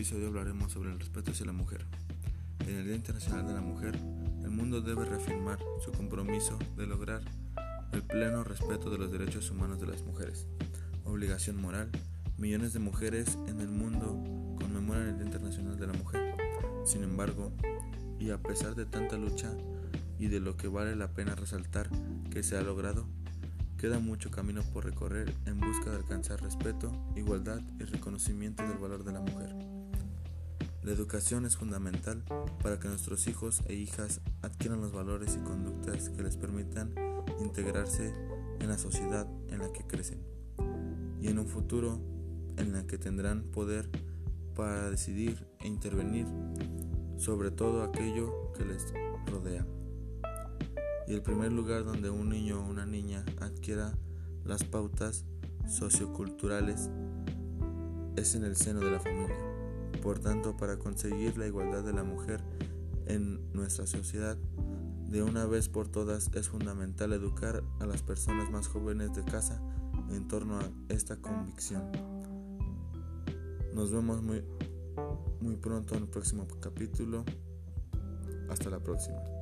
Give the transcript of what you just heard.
episodio hablaremos sobre el respeto hacia la mujer. En el Día Internacional de la Mujer, el mundo debe reafirmar su compromiso de lograr el pleno respeto de los derechos humanos de las mujeres. Obligación moral, millones de mujeres en el mundo conmemoran el Día Internacional de la Mujer. Sin embargo, y a pesar de tanta lucha y de lo que vale la pena resaltar que se ha logrado, queda mucho camino por recorrer en busca de alcanzar respeto, igualdad y reconocimiento del valor de la mujer. La educación es fundamental para que nuestros hijos e hijas adquieran los valores y conductas que les permitan integrarse en la sociedad en la que crecen y en un futuro en el que tendrán poder para decidir e intervenir sobre todo aquello que les rodea. Y el primer lugar donde un niño o una niña las pautas socioculturales es en el seno de la familia. Por tanto, para conseguir la igualdad de la mujer en nuestra sociedad, de una vez por todas es fundamental educar a las personas más jóvenes de casa en torno a esta convicción. Nos vemos muy, muy pronto en el próximo capítulo. Hasta la próxima.